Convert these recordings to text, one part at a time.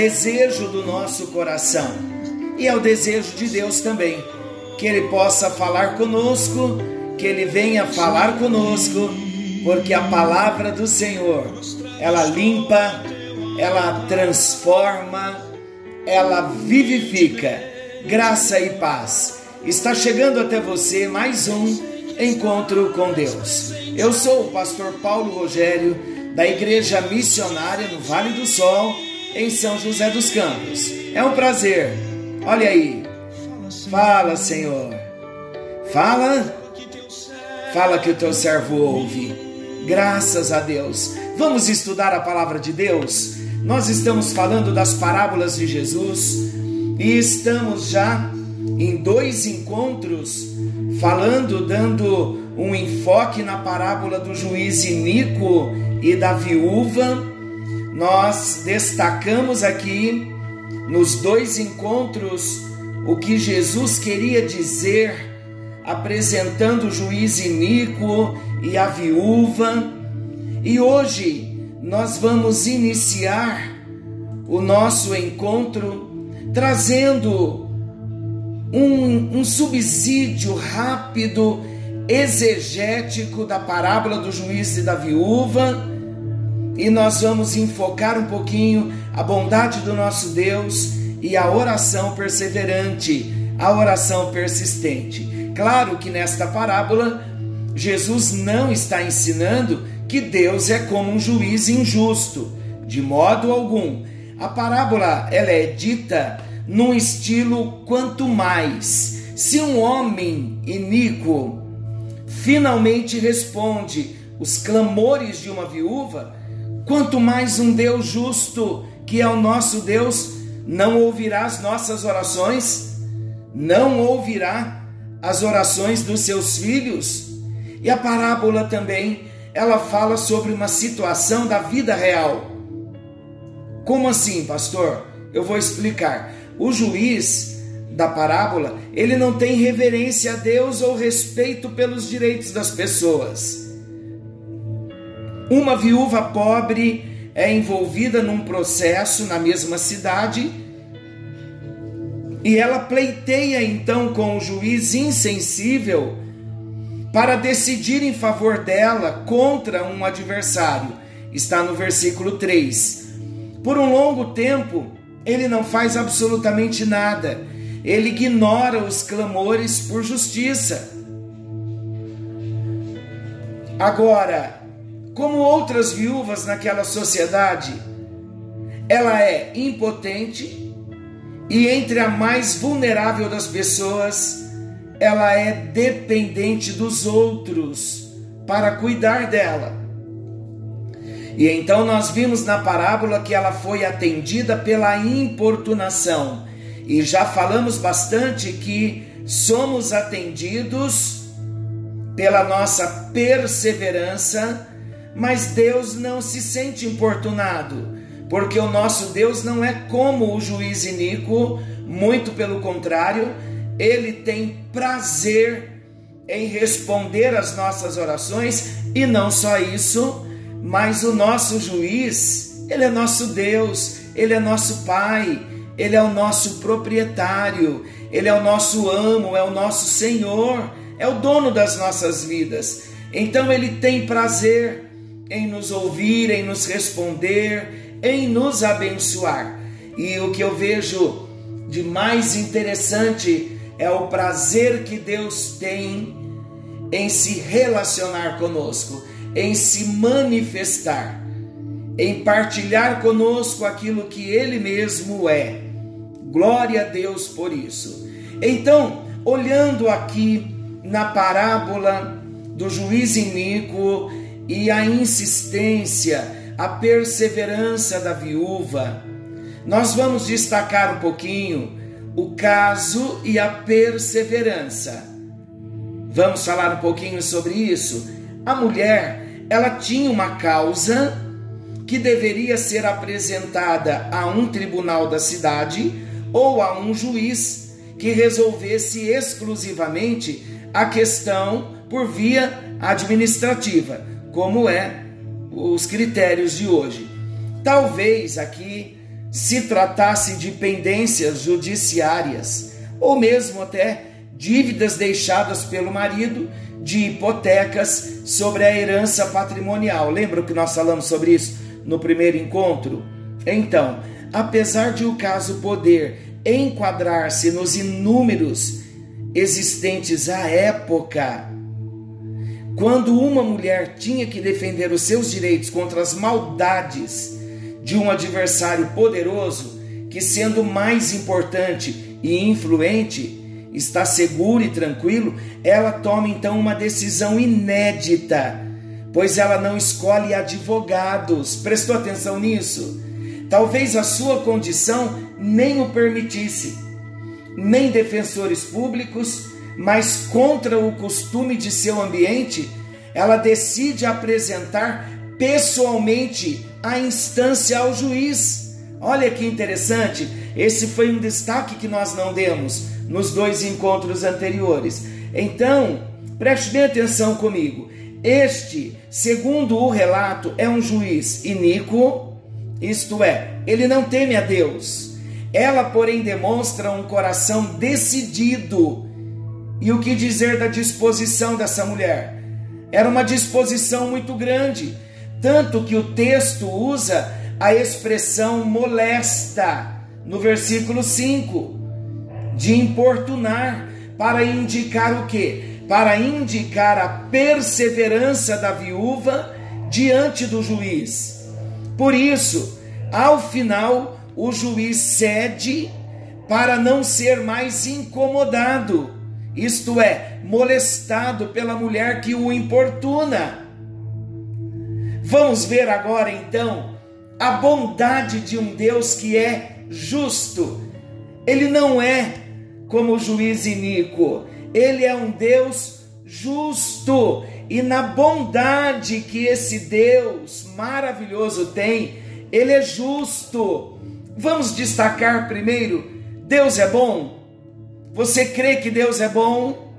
desejo do nosso coração e é o desejo de Deus também que Ele possa falar conosco, que Ele venha falar conosco, porque a palavra do Senhor ela limpa, ela transforma, ela vivifica. Graça e paz. Está chegando até você mais um encontro com Deus. Eu sou o pastor Paulo Rogério, da Igreja Missionária no Vale do Sol, em São José dos Campos. É um prazer. Olha aí. Fala, Senhor. Fala. Fala que o teu servo ouve. Graças a Deus. Vamos estudar a palavra de Deus? Nós estamos falando das parábolas de Jesus e estamos já em dois encontros falando, dando um enfoque na parábola do juiz Inico e da viúva. Nós destacamos aqui nos dois encontros o que Jesus queria dizer, apresentando o juiz Inico e a viúva. E hoje nós vamos iniciar o nosso encontro trazendo um, um subsídio rápido, exegético da parábola do juiz e da viúva, e nós vamos enfocar um pouquinho a bondade do nosso Deus e a oração perseverante, a oração persistente. Claro que nesta parábola, Jesus não está ensinando que Deus é como um juiz injusto, de modo algum. A parábola ela é dita num estilo quanto mais. Se um homem iníquo finalmente responde os clamores de uma viúva, quanto mais um Deus justo, que é o nosso Deus, não ouvirá as nossas orações, não ouvirá as orações dos seus filhos. E a parábola também, ela fala sobre uma situação da vida real. Como assim, pastor? Eu vou explicar. O juiz da parábola, ele não tem reverência a Deus ou respeito pelos direitos das pessoas. Uma viúva pobre é envolvida num processo na mesma cidade e ela pleiteia então com o juiz insensível para decidir em favor dela contra um adversário. Está no versículo 3. Por um longo tempo, ele não faz absolutamente nada. Ele ignora os clamores por justiça. Agora, como outras viúvas naquela sociedade, ela é impotente e entre a mais vulnerável das pessoas, ela é dependente dos outros para cuidar dela. E então nós vimos na parábola que ela foi atendida pela importunação. E já falamos bastante que somos atendidos pela nossa perseverança, mas Deus não se sente importunado, porque o nosso Deus não é como o juiz iníquo, muito pelo contrário, ele tem prazer em responder às nossas orações e não só isso, mas o nosso juiz, ele é nosso Deus, ele é nosso Pai, ele é o nosso proprietário, ele é o nosso amo, é o nosso Senhor, é o dono das nossas vidas. Então ele tem prazer em nos ouvir, em nos responder, em nos abençoar. E o que eu vejo de mais interessante é o prazer que Deus tem em se relacionar conosco em se manifestar, em partilhar conosco aquilo que Ele mesmo é. Glória a Deus por isso. Então, olhando aqui na parábola do juiz iníquo e a insistência, a perseverança da viúva, nós vamos destacar um pouquinho o caso e a perseverança. Vamos falar um pouquinho sobre isso? A mulher, ela tinha uma causa que deveria ser apresentada a um tribunal da cidade ou a um juiz que resolvesse exclusivamente a questão por via administrativa, como é os critérios de hoje. Talvez aqui se tratasse de pendências judiciárias ou mesmo até dívidas deixadas pelo marido de hipotecas sobre a herança patrimonial. Lembra que nós falamos sobre isso no primeiro encontro? Então, apesar de o caso poder enquadrar-se nos inúmeros existentes à época, quando uma mulher tinha que defender os seus direitos contra as maldades de um adversário poderoso, que sendo mais importante e influente, está seguro e tranquilo, ela toma então uma decisão inédita, pois ela não escolhe advogados. Prestou atenção nisso? Talvez a sua condição nem o permitisse, nem defensores públicos, mas contra o costume de seu ambiente, ela decide apresentar pessoalmente a instância ao juiz. Olha que interessante, esse foi um destaque que nós não demos nos dois encontros anteriores. Então, preste bem atenção comigo. Este, segundo o relato, é um juiz iníquo, isto é, ele não teme a Deus. Ela, porém, demonstra um coração decidido. E o que dizer da disposição dessa mulher? Era uma disposição muito grande, tanto que o texto usa a expressão molesta no versículo 5 de importunar, para indicar o que? Para indicar a perseverança da viúva diante do juiz. Por isso, ao final, o juiz cede para não ser mais incomodado, isto é, molestado pela mulher que o importuna. Vamos ver agora então a bondade de um Deus que é justo. Ele não é como juiz iníquo. Ele é um Deus justo e na bondade que esse Deus maravilhoso tem, ele é justo. Vamos destacar primeiro: Deus é bom. Você crê que Deus é bom?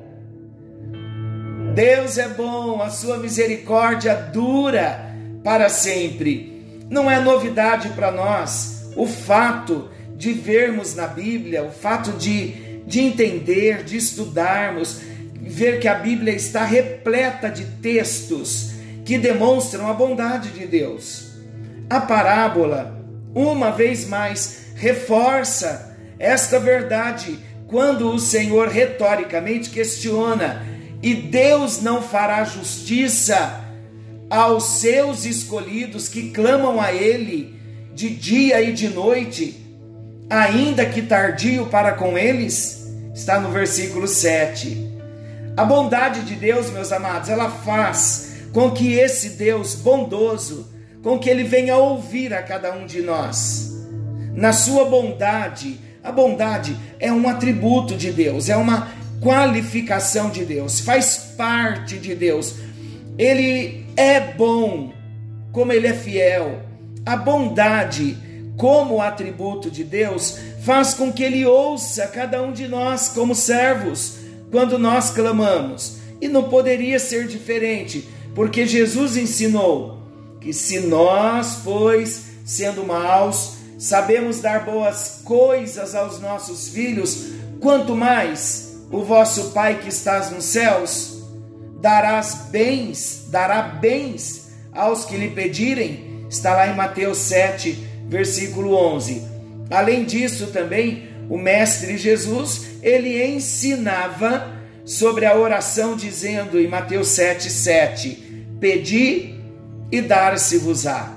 Deus é bom, a sua misericórdia dura para sempre. Não é novidade para nós o fato de vermos na Bíblia, o fato de de entender, de estudarmos, ver que a Bíblia está repleta de textos que demonstram a bondade de Deus. A parábola, uma vez mais, reforça esta verdade quando o Senhor retoricamente questiona: e Deus não fará justiça aos seus escolhidos que clamam a Ele de dia e de noite, ainda que tardio para com eles? está no versículo 7. A bondade de Deus, meus amados, ela faz com que esse Deus bondoso, com que ele venha ouvir a cada um de nós. Na sua bondade, a bondade é um atributo de Deus, é uma qualificação de Deus, faz parte de Deus. Ele é bom, como ele é fiel. A bondade, como atributo de Deus, faz com que ele ouça cada um de nós como servos quando nós clamamos. E não poderia ser diferente, porque Jesus ensinou que se nós, pois, sendo maus, sabemos dar boas coisas aos nossos filhos, quanto mais o vosso Pai que estás nos céus darás bens, dará bens aos que lhe pedirem. Está lá em Mateus 7, versículo 11. Além disso, também o mestre Jesus, ele ensinava sobre a oração dizendo em Mateus 7:7, pedi e dar-se-vos-á.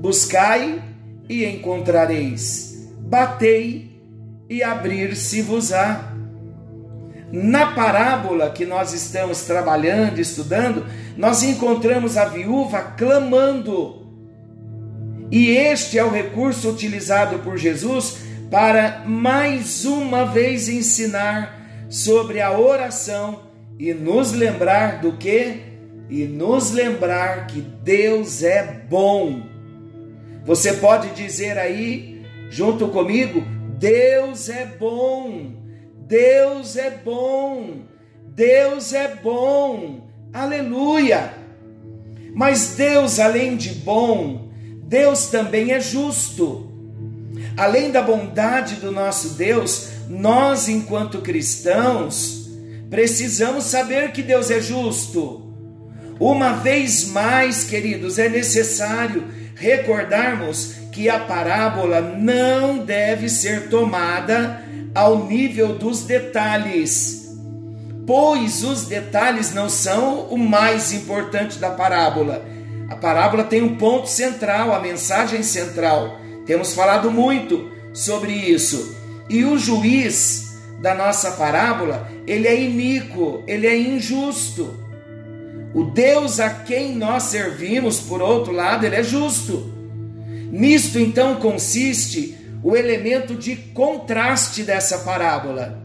Buscai e encontrareis. Batei e abrir-se-vos-á. Na parábola que nós estamos trabalhando, estudando, nós encontramos a viúva clamando e este é o recurso utilizado por Jesus para mais uma vez ensinar sobre a oração e nos lembrar do que? E nos lembrar que Deus é bom. Você pode dizer aí, junto comigo, Deus é bom, Deus é bom, Deus é bom, aleluia. Mas Deus, além de bom, Deus também é justo. Além da bondade do nosso Deus, nós, enquanto cristãos, precisamos saber que Deus é justo. Uma vez mais, queridos, é necessário recordarmos que a parábola não deve ser tomada ao nível dos detalhes, pois os detalhes não são o mais importante da parábola. A parábola tem um ponto central, a mensagem central. Temos falado muito sobre isso. E o juiz da nossa parábola, ele é iníquo, ele é injusto. O Deus a quem nós servimos, por outro lado, ele é justo. Nisto então consiste o elemento de contraste dessa parábola.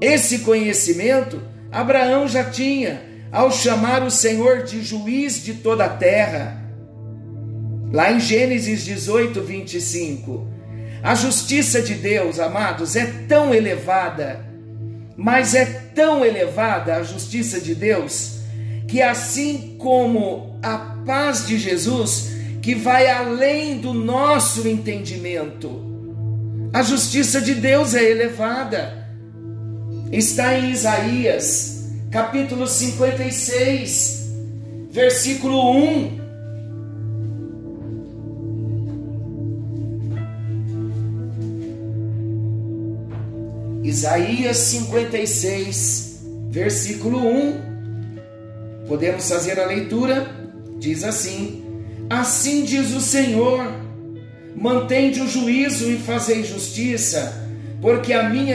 Esse conhecimento Abraão já tinha ao chamar o Senhor de juiz de toda a terra. Lá em Gênesis 18, 25. A justiça de Deus, amados, é tão elevada, mas é tão elevada a justiça de Deus, que assim como a paz de Jesus, que vai além do nosso entendimento. A justiça de Deus é elevada. Está em Isaías, capítulo 56, versículo 1. Isaías 56, versículo 1. Podemos fazer a leitura? Diz assim: Assim diz o Senhor: mantende o juízo e fazei justiça, porque a minha,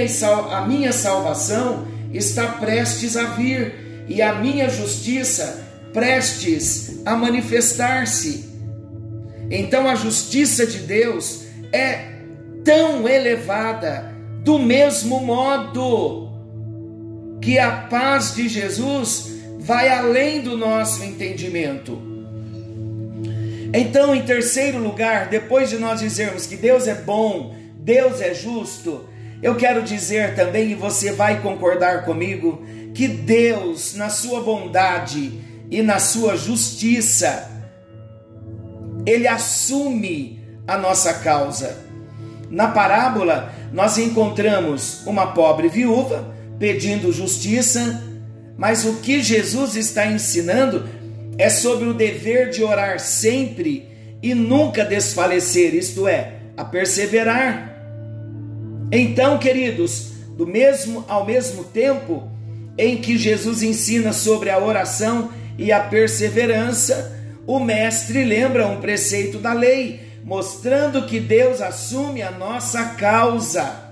a minha salvação está prestes a vir e a minha justiça prestes a manifestar-se. Então a justiça de Deus é tão elevada, do mesmo modo que a paz de Jesus vai além do nosso entendimento. Então, em terceiro lugar, depois de nós dizermos que Deus é bom, Deus é justo, eu quero dizer também, e você vai concordar comigo, que Deus, na sua bondade e na sua justiça, Ele assume a nossa causa. Na parábola, nós encontramos uma pobre viúva pedindo justiça, mas o que Jesus está ensinando é sobre o dever de orar sempre e nunca desfalecer, isto é, a perseverar. Então, queridos, do mesmo ao mesmo tempo em que Jesus ensina sobre a oração e a perseverança, o mestre lembra um preceito da lei, mostrando que Deus assume a nossa causa.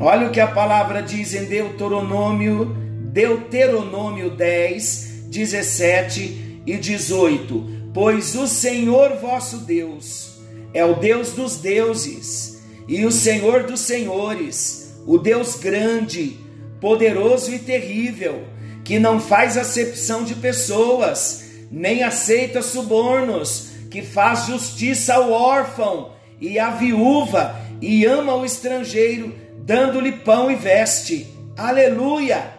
Olha o que a palavra diz em Deuteronômio, Deuteronômio 10, 17 e 18: Pois o Senhor vosso Deus é o Deus dos deuses e o Senhor dos senhores, o Deus grande, poderoso e terrível, que não faz acepção de pessoas, nem aceita subornos, que faz justiça ao órfão e à viúva e ama o estrangeiro, dando-lhe pão e veste. Aleluia!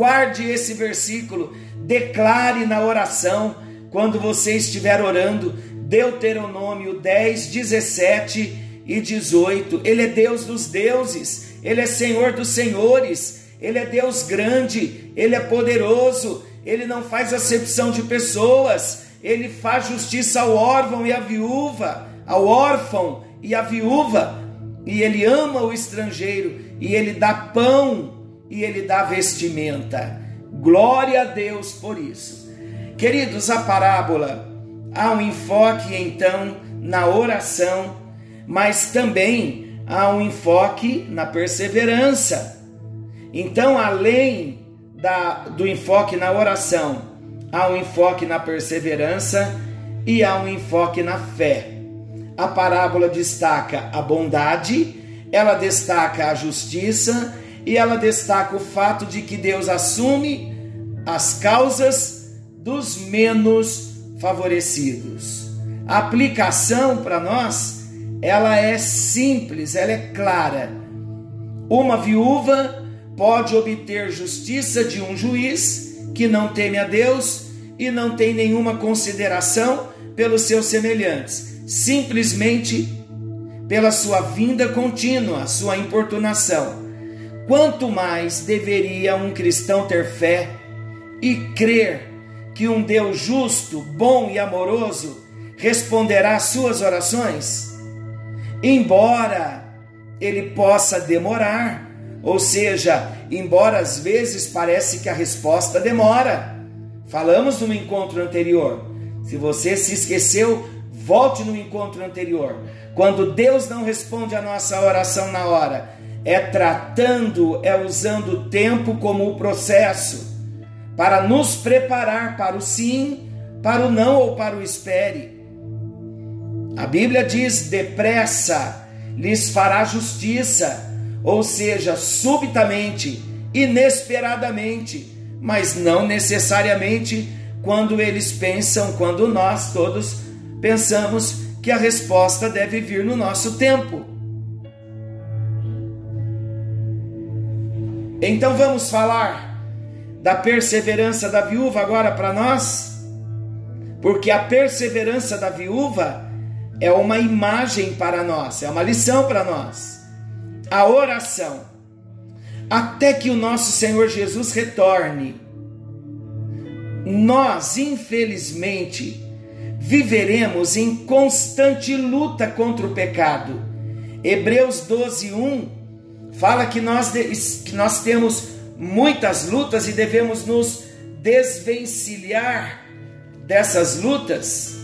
Guarde esse versículo declare na oração, quando você estiver orando, Deuteronômio 10, 17 e 18. Ele é Deus dos deuses, Ele é Senhor dos senhores, Ele é Deus grande, Ele é poderoso, Ele não faz acepção de pessoas, Ele faz justiça ao órfão e à viúva, ao órfão e à viúva, e Ele ama o estrangeiro, e Ele dá pão, e Ele dá vestimenta. Glória a Deus por isso. Queridos, a parábola há um enfoque então na oração, mas também há um enfoque na perseverança. Então, além da, do enfoque na oração, há um enfoque na perseverança e há um enfoque na fé. A parábola destaca a bondade, ela destaca a justiça e ela destaca o fato de que Deus assume as causas dos menos favorecidos. A aplicação para nós, ela é simples, ela é clara. Uma viúva pode obter justiça de um juiz que não teme a Deus e não tem nenhuma consideração pelos seus semelhantes, simplesmente pela sua vinda contínua, sua importunação. Quanto mais deveria um cristão ter fé e crer que um Deus justo, bom e amoroso responderá às suas orações? Embora ele possa demorar, ou seja, embora às vezes parece que a resposta demora. Falamos no encontro anterior. Se você se esqueceu, volte no encontro anterior. Quando Deus não responde a nossa oração na hora, é tratando, é usando o tempo como o processo para nos preparar para o sim, para o não ou para o espere. A Bíblia diz: depressa lhes fará justiça, ou seja, subitamente, inesperadamente, mas não necessariamente quando eles pensam, quando nós todos pensamos que a resposta deve vir no nosso tempo. Então vamos falar da perseverança da viúva agora para nós? Porque a perseverança da viúva é uma imagem para nós, é uma lição para nós. A oração, até que o nosso Senhor Jesus retorne, nós, infelizmente, viveremos em constante luta contra o pecado. Hebreus 12, 1 fala que nós, que nós temos muitas lutas e devemos nos desvencilhar dessas lutas.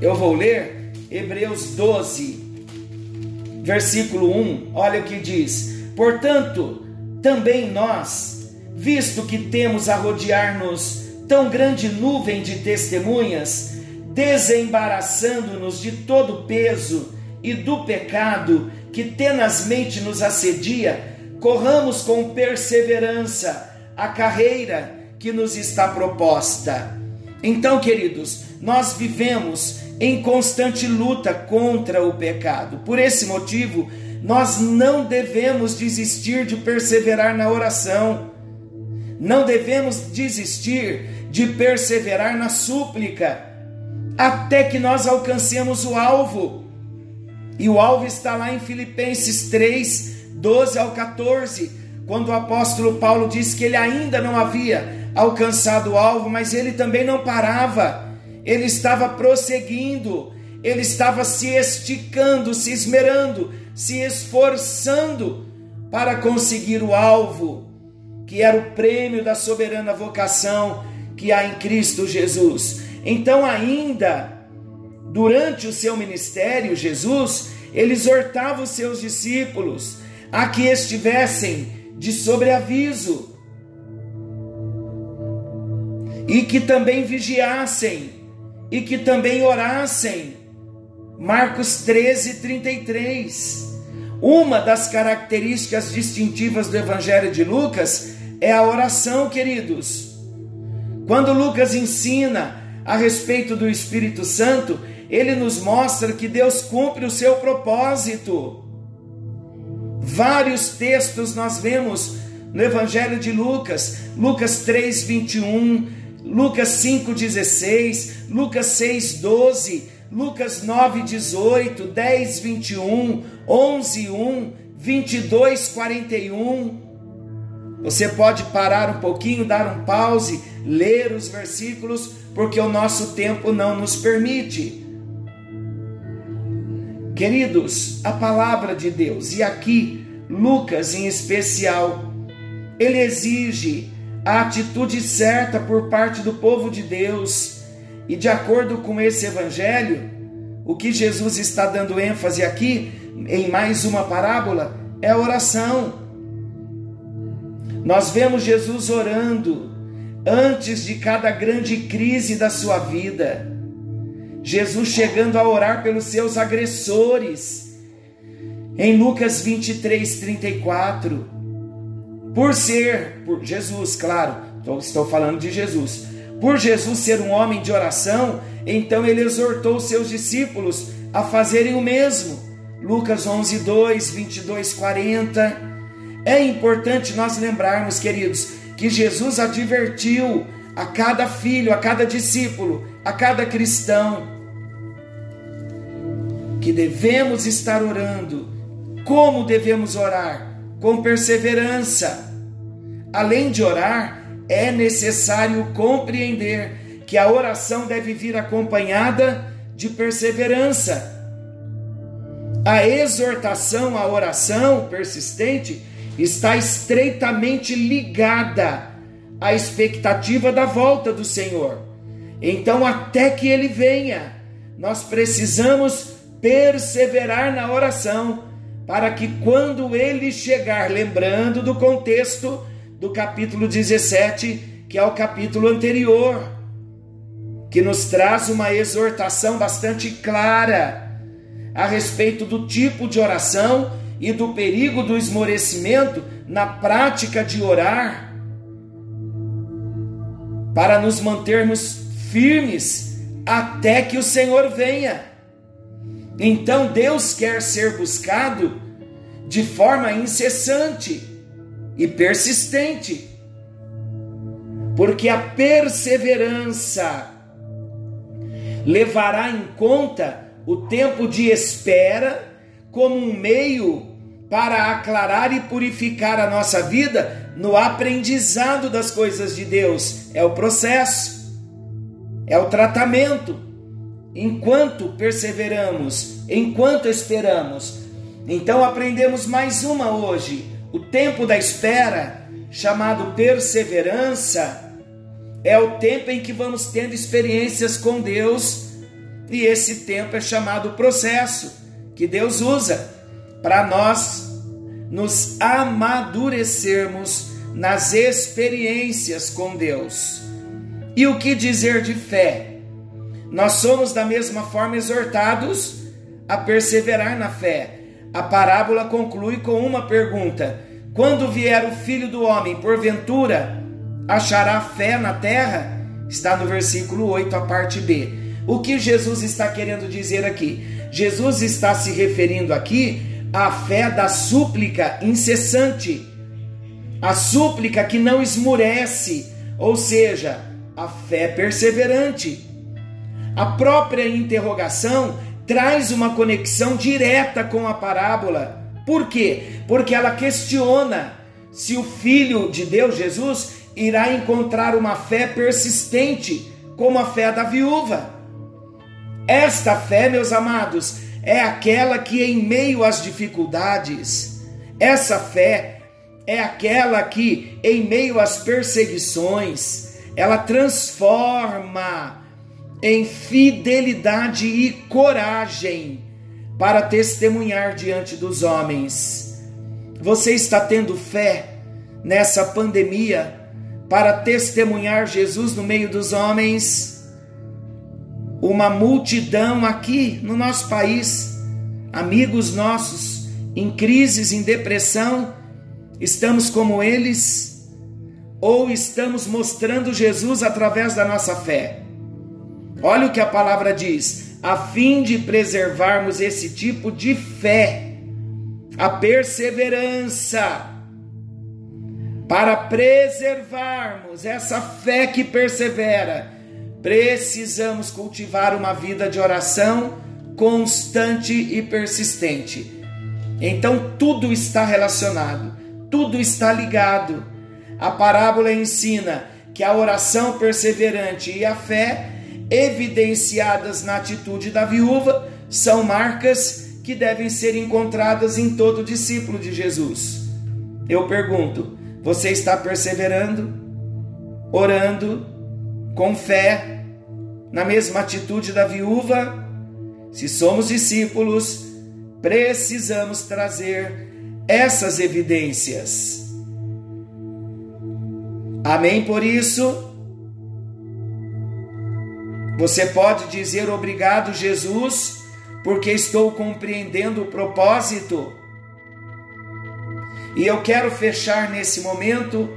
Eu vou ler Hebreus 12, versículo 1. Olha o que diz: Portanto, também nós, visto que temos a rodear-nos tão grande nuvem de testemunhas, desembaraçando-nos de todo peso e do pecado que tenazmente nos assedia, corramos com perseverança a carreira que nos está proposta. Então, queridos, nós vivemos em constante luta contra o pecado. Por esse motivo, nós não devemos desistir de perseverar na oração. Não devemos desistir de perseverar na súplica até que nós alcancemos o alvo. E o alvo está lá em Filipenses 3, 12 ao 14, quando o apóstolo Paulo diz que ele ainda não havia alcançado o alvo, mas ele também não parava, ele estava prosseguindo, ele estava se esticando, se esmerando, se esforçando para conseguir o alvo, que era o prêmio da soberana vocação que há em Cristo Jesus. Então, ainda durante o seu ministério, Jesus, ele exortava os seus discípulos a que estivessem de sobreaviso e que também vigiassem e que também orassem. Marcos 13, 33. Uma das características distintivas do Evangelho de Lucas é a oração, queridos. Quando Lucas ensina a respeito do Espírito Santo, ele nos mostra que Deus cumpre o seu propósito. Vários textos nós vemos no Evangelho de Lucas, Lucas 3, 21, Lucas 5, 16, Lucas 6, 12, Lucas 9, 18, 10, 21, 11, 1, 22, 41. Você pode parar um pouquinho, dar um pause, ler os versículos, porque o nosso tempo não nos permite. Queridos, a palavra de Deus, e aqui Lucas em especial, ele exige a atitude certa por parte do povo de Deus, e de acordo com esse evangelho, o que Jesus está dando ênfase aqui, em mais uma parábola, é a oração. Nós vemos Jesus orando antes de cada grande crise da sua vida. Jesus chegando a orar pelos seus agressores. Em Lucas 23, 34. Por ser, por Jesus, claro, estou falando de Jesus. Por Jesus ser um homem de oração, então ele exortou seus discípulos a fazerem o mesmo. Lucas 11, 2, 22, 40. É importante nós lembrarmos, queridos, que Jesus advertiu a cada filho, a cada discípulo, a cada cristão, que devemos estar orando. Como devemos orar? Com perseverança. Além de orar, é necessário compreender que a oração deve vir acompanhada de perseverança. A exortação à oração persistente está estreitamente ligada à expectativa da volta do Senhor. Então, até que ele venha, nós precisamos perseverar na oração, para que quando ele chegar, lembrando do contexto do capítulo 17, que é o capítulo anterior, que nos traz uma exortação bastante clara a respeito do tipo de oração e do perigo do esmorecimento na prática de orar, para nos mantermos firmes até que o Senhor venha. Então Deus quer ser buscado de forma incessante e persistente, porque a perseverança levará em conta o tempo de espera como um meio para aclarar e purificar a nossa vida no aprendizado das coisas de Deus. É o processo, é o tratamento enquanto perseveramos, enquanto esperamos. Então aprendemos mais uma hoje. O tempo da espera, chamado perseverança, é o tempo em que vamos tendo experiências com Deus, e esse tempo é chamado processo, que Deus usa para nós nos amadurecermos nas experiências com Deus. E o que dizer de fé? Nós somos da mesma forma exortados a perseverar na fé. A parábola conclui com uma pergunta: Quando vier o filho do homem, porventura, achará fé na terra? Está no versículo 8, a parte B. O que Jesus está querendo dizer aqui? Jesus está se referindo aqui à fé da súplica incessante, a súplica que não esmurece, ou seja, a fé perseverante. A própria interrogação traz uma conexão direta com a parábola. Por quê? Porque ela questiona se o Filho de Deus, Jesus, irá encontrar uma fé persistente, como a fé da viúva. Esta fé, meus amados, é aquela que, em meio às dificuldades, essa fé é aquela que, em meio às perseguições, ela transforma em fidelidade e coragem para testemunhar diante dos homens. Você está tendo fé nessa pandemia para testemunhar Jesus no meio dos homens? Uma multidão aqui no nosso país, amigos nossos em crises, em depressão, estamos como eles? Ou estamos mostrando Jesus através da nossa fé? Olha o que a palavra diz: a fim de preservarmos esse tipo de fé, a perseverança, para preservarmos essa fé que persevera, precisamos cultivar uma vida de oração constante e persistente. Então tudo está relacionado, tudo está ligado. A parábola ensina que a oração perseverante e a fé evidenciadas na atitude da viúva são marcas que devem ser encontradas em todo discípulo de Jesus. Eu pergunto: você está perseverando, orando, com fé, na mesma atitude da viúva? Se somos discípulos, precisamos trazer essas evidências. Amém por isso? Você pode dizer obrigado, Jesus, porque estou compreendendo o propósito. E eu quero fechar nesse momento,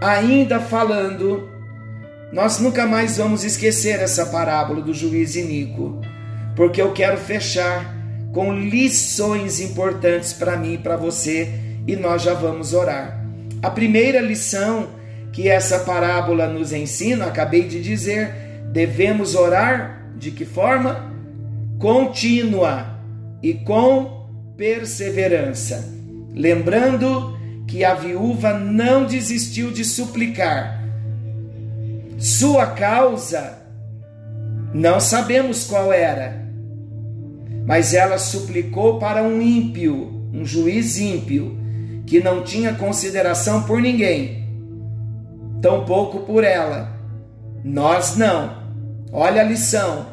ainda falando, nós nunca mais vamos esquecer essa parábola do juiz Inico, porque eu quero fechar com lições importantes para mim e para você, e nós já vamos orar. A primeira lição que essa parábola nos ensina, acabei de dizer, devemos orar de que forma? Contínua e com perseverança. Lembrando que a viúva não desistiu de suplicar. Sua causa, não sabemos qual era, mas ela suplicou para um ímpio, um juiz ímpio, que não tinha consideração por ninguém, tampouco por ela. Nós não. Olha a lição.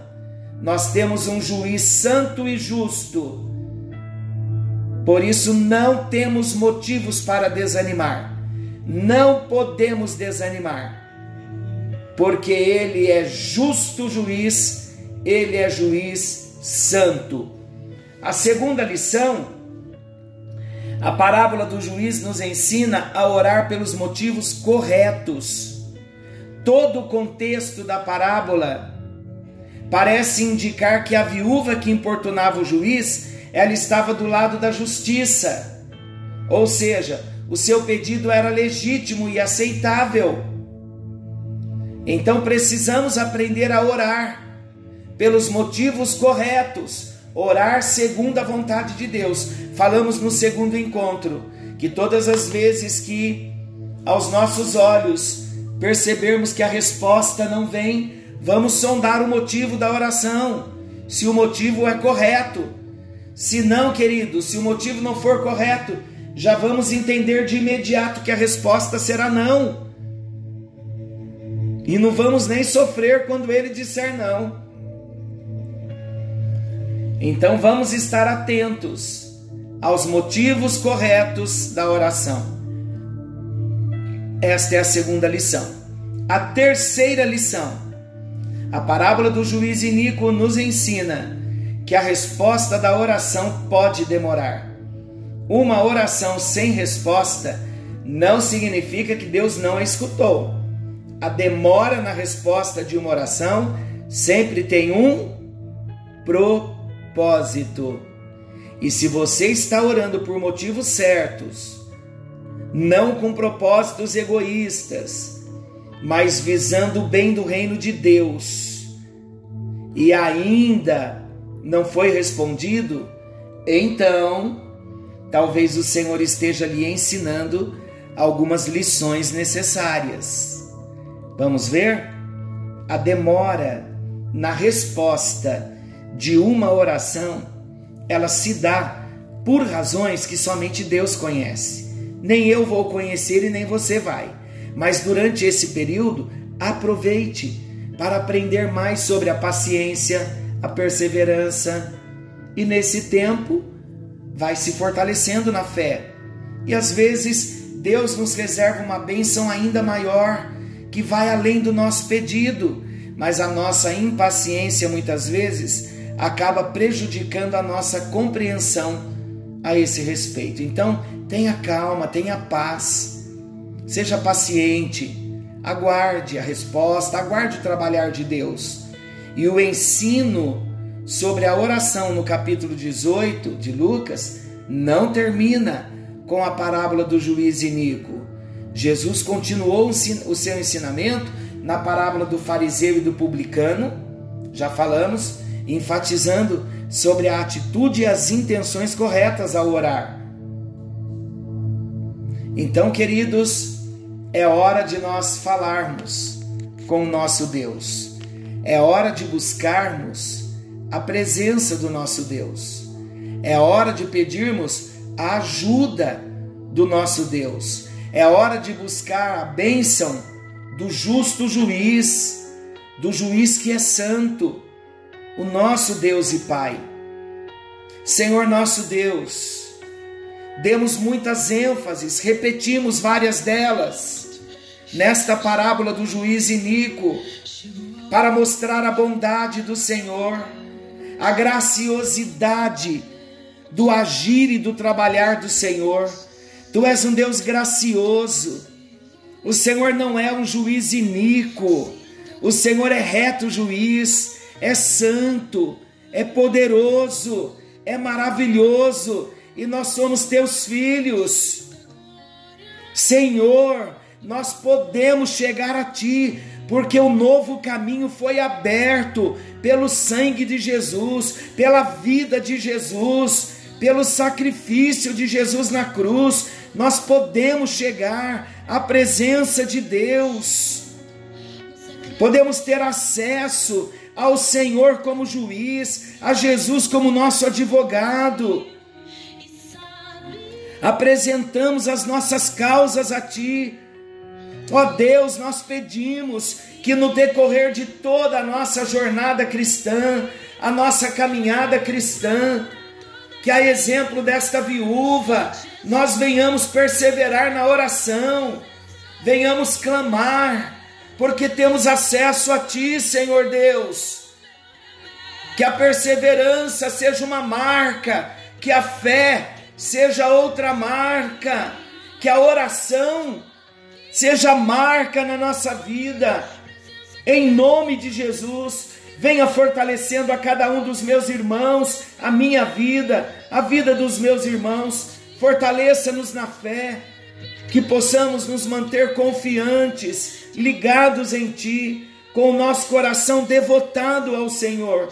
Nós temos um juiz santo e justo. Por isso não temos motivos para desanimar. Não podemos desanimar. Porque ele é justo juiz, ele é juiz santo. A segunda lição, a parábola do juiz nos ensina a orar pelos motivos corretos. Todo o contexto da parábola parece indicar que a viúva que importunava o juiz, ela estava do lado da justiça. Ou seja, o seu pedido era legítimo e aceitável. Então precisamos aprender a orar pelos motivos corretos, orar segundo a vontade de Deus. Falamos no segundo encontro que todas as vezes que aos nossos olhos percebermos que a resposta não vem, vamos sondar o motivo da oração, se o motivo é correto. Se não, querido, se o motivo não for correto, já vamos entender de imediato que a resposta será não. E não vamos nem sofrer quando ele disser não. Então vamos estar atentos aos motivos corretos da oração. Esta é a segunda lição. A terceira lição. A parábola do juiz iníquo nos ensina que a resposta da oração pode demorar. Uma oração sem resposta não significa que Deus não a escutou. A demora na resposta de uma oração sempre tem um propósito. E se você está orando por motivos certos, não com propósitos egoístas, mas visando o bem do reino de Deus, e ainda não foi respondido, então talvez o Senhor esteja lhe ensinando algumas lições necessárias. Vamos ver? A demora na resposta de uma oração, ela se dá por razões que somente Deus conhece nem eu vou conhecer e nem você vai. Mas durante esse período, aproveite para aprender mais sobre a paciência, a perseverança e nesse tempo vai se fortalecendo na fé. E às vezes Deus nos reserva uma bênção ainda maior que vai além do nosso pedido, mas a nossa impaciência muitas vezes acaba prejudicando a nossa compreensão a esse respeito. Então, tenha calma, tenha paz, seja paciente, aguarde a resposta, aguarde o trabalhar de Deus. E o ensino sobre a oração no capítulo 18 de Lucas não termina com a parábola do juiz iníquo. Jesus continuou o seu ensinamento na parábola do fariseu e do publicano, já falamos, enfatizando sobre a atitude e as intenções corretas ao orar. Então, queridos, é hora de nós falarmos com o nosso Deus. É hora de buscarmos a presença do nosso Deus. É hora de pedirmos a ajuda do nosso Deus. É hora de buscar a bênção do justo juiz, do juiz que é santo, o nosso Deus e Pai. Senhor nosso Deus, demos muitas ênfases, repetimos várias delas nesta parábola do juiz Inico, para mostrar a bondade do Senhor, a graciosidade do agir e do trabalhar do Senhor. Tu és um Deus gracioso. O Senhor não é um juiz iníquo. O Senhor é reto juiz, é santo, é poderoso, é maravilhoso e nós somos teus filhos. Senhor, nós podemos chegar a Ti, porque o novo caminho foi aberto pelo sangue de Jesus, pela vida de Jesus, pelo sacrifício de Jesus na cruz. Nós podemos chegar à presença de Deus, podemos ter acesso ao Senhor como juiz, a Jesus como nosso advogado. Apresentamos as nossas causas a Ti. Ó Deus, nós pedimos que no decorrer de toda a nossa jornada cristã, a nossa caminhada cristã, que a exemplo desta viúva, nós venhamos perseverar na oração, venhamos clamar, porque temos acesso a Ti, Senhor Deus. Que a perseverança seja uma marca, que a fé seja outra marca, que a oração seja marca na nossa vida. Em nome de Jesus, venha fortalecendo a cada um dos meus irmãos, a minha vida, a vida dos meus irmãos. Fortaleça-nos na fé, que possamos nos manter confiantes, ligados em Ti, com o nosso coração devotado ao Senhor,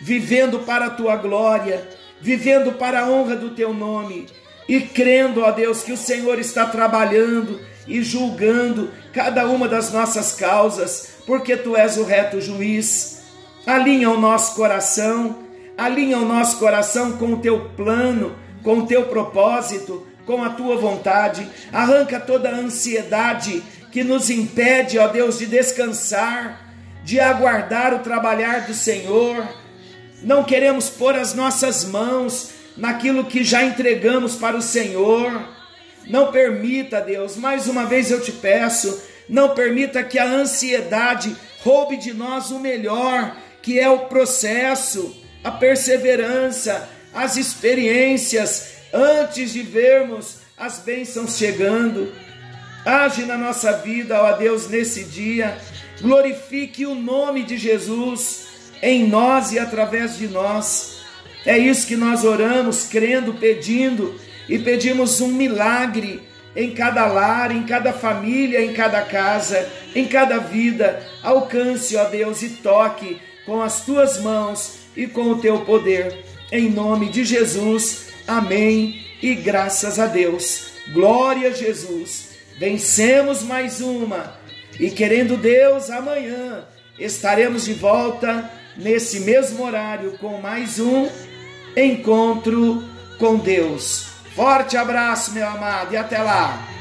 vivendo para a Tua glória, vivendo para a honra do Teu nome e crendo, ó Deus, que o Senhor está trabalhando e julgando cada uma das nossas causas, porque Tu és o reto juiz. Alinha o nosso coração, alinha o nosso coração com o Teu plano, com o Teu propósito, com a tua vontade, arranca toda a ansiedade que nos impede, ó Deus, de descansar, de aguardar o trabalhar do Senhor. Não queremos pôr as nossas mãos naquilo que já entregamos para o Senhor. Não permita, Deus, mais uma vez eu te peço, não permita que a ansiedade roube de nós o melhor, que é o processo, a perseverança, as experiências, antes de vermos as bênçãos chegando. Age na nossa vida, ó Deus, nesse dia. Glorifique o nome de Jesus em nós e através de nós. É isso que nós oramos, crendo, pedindo e pedimos um milagre em cada lar, em cada família, em cada casa, em cada vida. Alcance, ó Deus, e toque com as tuas mãos e com o teu poder. Em nome de Jesus. Amém e graças a Deus. Glória a Jesus. Vencemos mais uma e querendo Deus, amanhã estaremos de volta nesse mesmo horário com mais um encontro com Deus. Forte abraço, meu amado, e até lá.